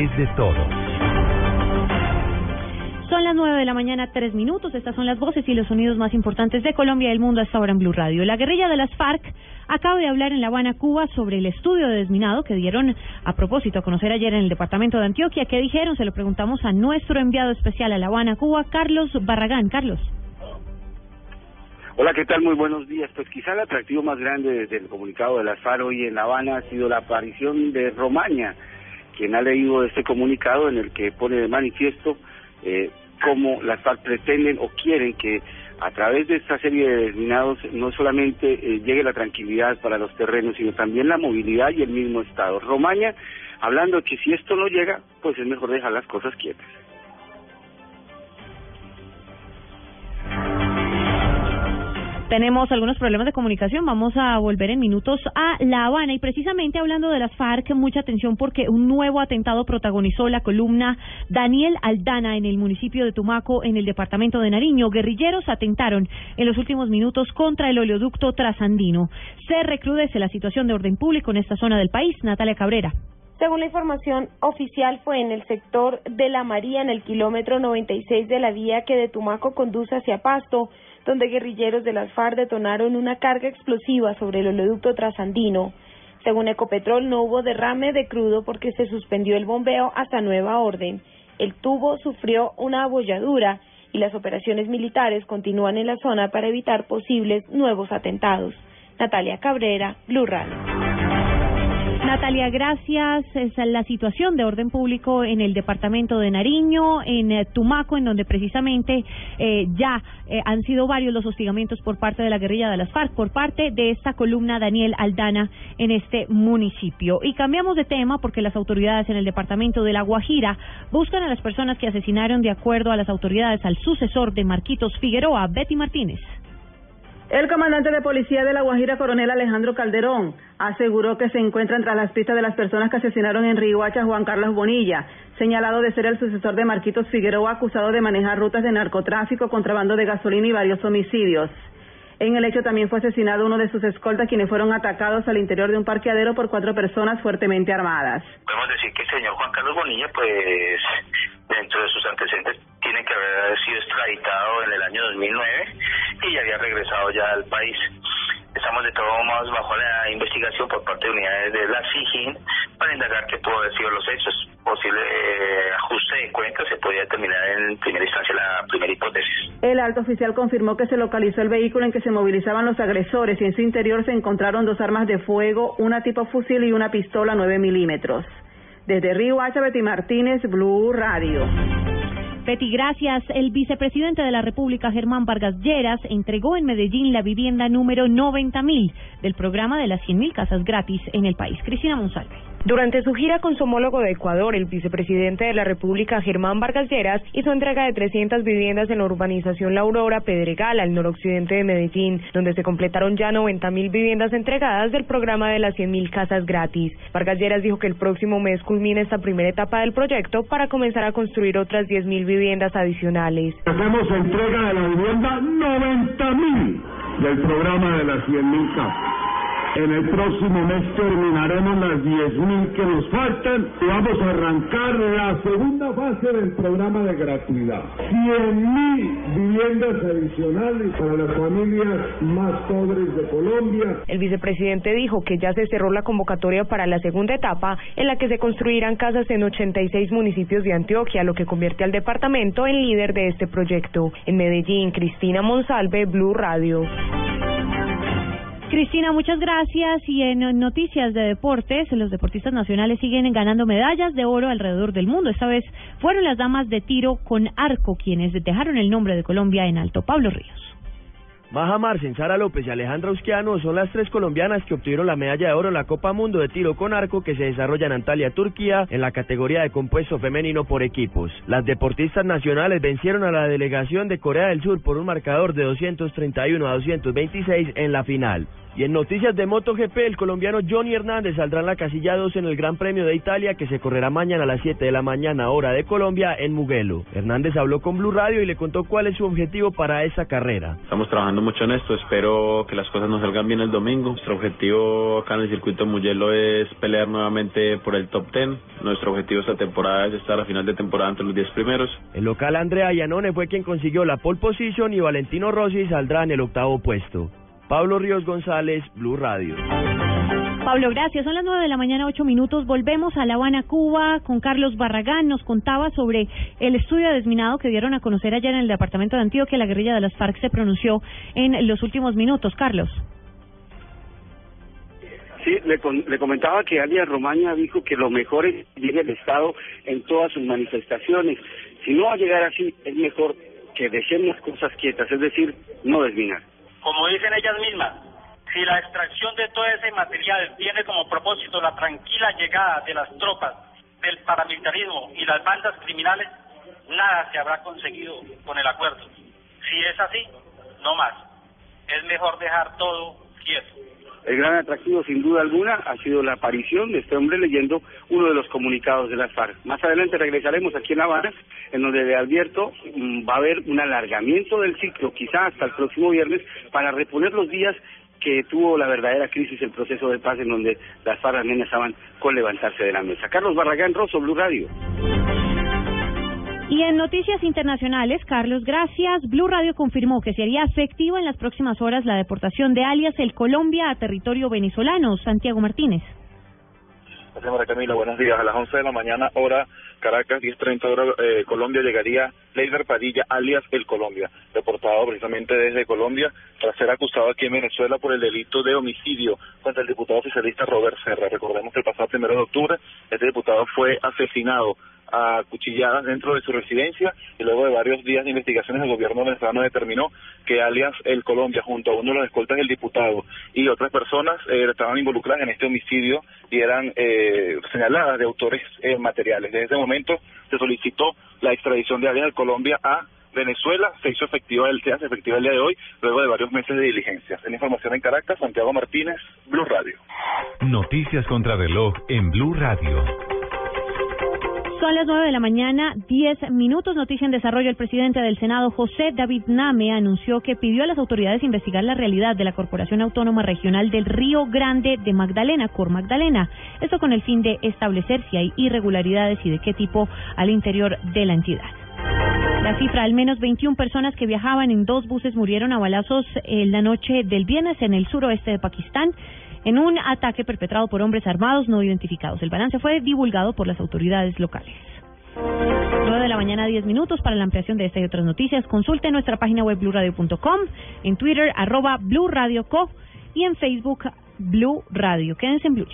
Es de todo. Son las nueve de la mañana, tres minutos. Estas son las voces y los sonidos más importantes de Colombia y del mundo hasta ahora en Blue Radio. La guerrilla de las FARC acaba de hablar en La Habana, Cuba, sobre el estudio de desminado que dieron a propósito a conocer ayer en el departamento de Antioquia. ¿Qué dijeron? Se lo preguntamos a nuestro enviado especial a La Habana, Cuba, Carlos Barragán. Carlos. Hola, ¿qué tal? Muy buenos días. Pues quizá el atractivo más grande desde el comunicado de las FARC hoy en La Habana ha sido la aparición de Romaña, quien ha leído este comunicado en el que pone de manifiesto eh, cómo las FARC pretenden o quieren que a través de esta serie de desminados no solamente eh, llegue la tranquilidad para los terrenos, sino también la movilidad y el mismo Estado. Romaña, hablando que si esto no llega, pues es mejor dejar las cosas quietas. Tenemos algunos problemas de comunicación. Vamos a volver en minutos a La Habana. Y precisamente hablando de las FARC, mucha atención porque un nuevo atentado protagonizó la columna Daniel Aldana en el municipio de Tumaco, en el departamento de Nariño. Guerrilleros atentaron en los últimos minutos contra el oleoducto trasandino. Se recrudece la situación de orden público en esta zona del país. Natalia Cabrera. Según la información oficial, fue en el sector de La María, en el kilómetro 96 de la vía que de Tumaco conduce hacia Pasto, donde guerrilleros de las FARC detonaron una carga explosiva sobre el oleoducto trasandino. Según Ecopetrol, no hubo derrame de crudo porque se suspendió el bombeo hasta nueva orden. El tubo sufrió una abolladura y las operaciones militares continúan en la zona para evitar posibles nuevos atentados. Natalia Cabrera, Blue Radio. Natalia, gracias. Es la situación de orden público en el departamento de Nariño, en eh, Tumaco, en donde precisamente eh, ya eh, han sido varios los hostigamientos por parte de la guerrilla de las FARC, por parte de esta columna Daniel Aldana en este municipio. Y cambiamos de tema porque las autoridades en el departamento de La Guajira buscan a las personas que asesinaron de acuerdo a las autoridades al sucesor de Marquitos Figueroa, Betty Martínez. El comandante de policía de La Guajira, coronel Alejandro Calderón, aseguró que se encuentran tras las pistas de las personas que asesinaron en Riguacha Juan Carlos Bonilla, señalado de ser el sucesor de Marquitos Figueroa, acusado de manejar rutas de narcotráfico, contrabando de gasolina y varios homicidios. En el hecho también fue asesinado uno de sus escoltas, quienes fueron atacados al interior de un parqueadero por cuatro personas fuertemente armadas. Podemos decir que el señor Juan Carlos Bonilla, pues, dentro de sus antecedentes, tiene que haber sido extraditado en el año 2009 y había regresado ya al país. Estamos de todos modos bajo la investigación por parte de unidades de la SIGIN para indagar qué pudo haber sido los hechos. Posible eh, ajuste de cuentas se podría determinar en primera instancia la primera hipótesis. El alto oficial confirmó que se localizó el vehículo en que se movilizaban los agresores y en su interior se encontraron dos armas de fuego, una tipo fusil y una pistola 9 milímetros. Desde Río Hacha, Betty Martínez, Blue Radio. Betty, gracias. El vicepresidente de la República, Germán Vargas Lleras, entregó en Medellín la vivienda número 90.000 del programa de las 100.000 casas gratis en el país. Cristina Monsalve. Durante su gira con su homólogo de Ecuador, el vicepresidente de la República, Germán Vargas Lleras, hizo entrega de 300 viviendas en la urbanización La Aurora Pedregal, al noroccidente de Medellín, donde se completaron ya 90.000 viviendas entregadas del programa de las 100.000 casas gratis. Vargas Lleras dijo que el próximo mes culmina esta primera etapa del proyecto para comenzar a construir otras 10.000 viviendas adicionales. Hacemos entrega de la vivienda 90.000 del programa de las 100.000 casas. En el próximo mes terminaremos las 10.000 que nos faltan y vamos a arrancar la segunda fase del programa de gratuidad. 100.000 viviendas adicionales para las familias más pobres de Colombia. El vicepresidente dijo que ya se cerró la convocatoria para la segunda etapa en la que se construirán casas en 86 municipios de Antioquia, lo que convierte al departamento en líder de este proyecto. En Medellín, Cristina Monsalve, Blue Radio. Cristina, muchas gracias. Y en noticias de deportes, los deportistas nacionales siguen ganando medallas de oro alrededor del mundo. Esta vez fueron las damas de tiro con arco quienes dejaron el nombre de Colombia en alto. Pablo Ríos. Maja Marcen, Sara López y Alejandra Usquiano son las tres colombianas que obtuvieron la medalla de oro en la Copa Mundo de Tiro con Arco que se desarrolla en Antalya, Turquía, en la categoría de compuesto femenino por equipos. Las deportistas nacionales vencieron a la delegación de Corea del Sur por un marcador de 231 a 226 en la final. Y en noticias de MotoGP, el colombiano Johnny Hernández saldrá en la casilla 2 en el Gran Premio de Italia que se correrá mañana a las 7 de la mañana hora de Colombia en Mugello. Hernández habló con Blue Radio y le contó cuál es su objetivo para esa carrera. Estamos trabajando mucho en esto, espero que las cosas nos salgan bien el domingo. Nuestro objetivo acá en el circuito Mugello es pelear nuevamente por el top 10. Nuestro objetivo esta temporada es estar a final de temporada entre los 10 primeros. El local Andrea Iannone fue quien consiguió la pole position y Valentino Rossi saldrá en el octavo puesto. Pablo Ríos González, Blue Radio. Pablo, gracias. Son las nueve de la mañana, ocho minutos. Volvemos a La Habana, Cuba, con Carlos Barragán. Nos contaba sobre el estudio de desminado que dieron a conocer ayer en el departamento de Antioquia. La guerrilla de las FARC se pronunció en los últimos minutos. Carlos. Sí, le, le comentaba que alias Romaña dijo que lo mejor es llegue el Estado en todas sus manifestaciones. Si no va a llegar así, es mejor que dejemos cosas quietas, es decir, no desminar como dicen ellas mismas, si la extracción de todo ese material tiene como propósito la tranquila llegada de las tropas del paramilitarismo y las bandas criminales, nada se habrá conseguido con el acuerdo. Si es así, no más. Es mejor dejar todo quieto. El gran atractivo, sin duda alguna, ha sido la aparición de este hombre leyendo uno de los comunicados de las FARC. Más adelante regresaremos aquí en La Habana, en donde le advierto mm, va a haber un alargamiento del ciclo, quizá hasta el próximo viernes, para reponer los días que tuvo la verdadera crisis el proceso de paz en donde las FARC amenazaban con levantarse de la mesa. Carlos Barragán Rosso, Blue Radio. Y en noticias internacionales, Carlos, gracias. Blue Radio confirmó que sería efectiva en las próximas horas la deportación de alias el Colombia a territorio venezolano. Santiago Martínez. María Camila. Buenos días. A las 11 de la mañana, hora Caracas, 10.30 hora eh, Colombia, llegaría Leider Padilla, alias El Colombia, deportado precisamente desde Colombia tras ser acusado aquí en Venezuela por el delito de homicidio contra el diputado oficialista Robert Serra. Recordemos que el pasado primero de octubre este diputado fue asesinado a cuchilladas dentro de su residencia y luego de varios días de investigaciones el gobierno venezolano determinó que alias El Colombia junto a uno de los escoltas del diputado y otras personas eh, estaban involucradas en este homicidio y eran eh, señaladas de autores eh, materiales. Desde ese momento se solicitó la extradición de alias El Colombia a Venezuela se hizo efectiva el se hace efectiva el día de hoy luego de varios meses de diligencias. En información en Caracas, Santiago Martínez, Blue Radio. Noticias contra reloj en Blue Radio. Son las nueve de la mañana, diez minutos. Noticia en desarrollo. El presidente del Senado, José David Name, anunció que pidió a las autoridades investigar la realidad de la Corporación Autónoma Regional del Río Grande de Magdalena, Cor Magdalena. Esto con el fin de establecer si hay irregularidades y de qué tipo al interior de la entidad. La cifra, al menos 21 personas que viajaban en dos buses murieron a balazos en la noche del viernes en el suroeste de Pakistán en un ataque perpetrado por hombres armados no identificados. El balance fue divulgado por las autoridades locales. 9 de la mañana, 10 minutos. Para la ampliación de esta y otras noticias, consulte nuestra página web bluradio.com, en Twitter, arroba y en Facebook, Blue Radio. Quédense en Blue.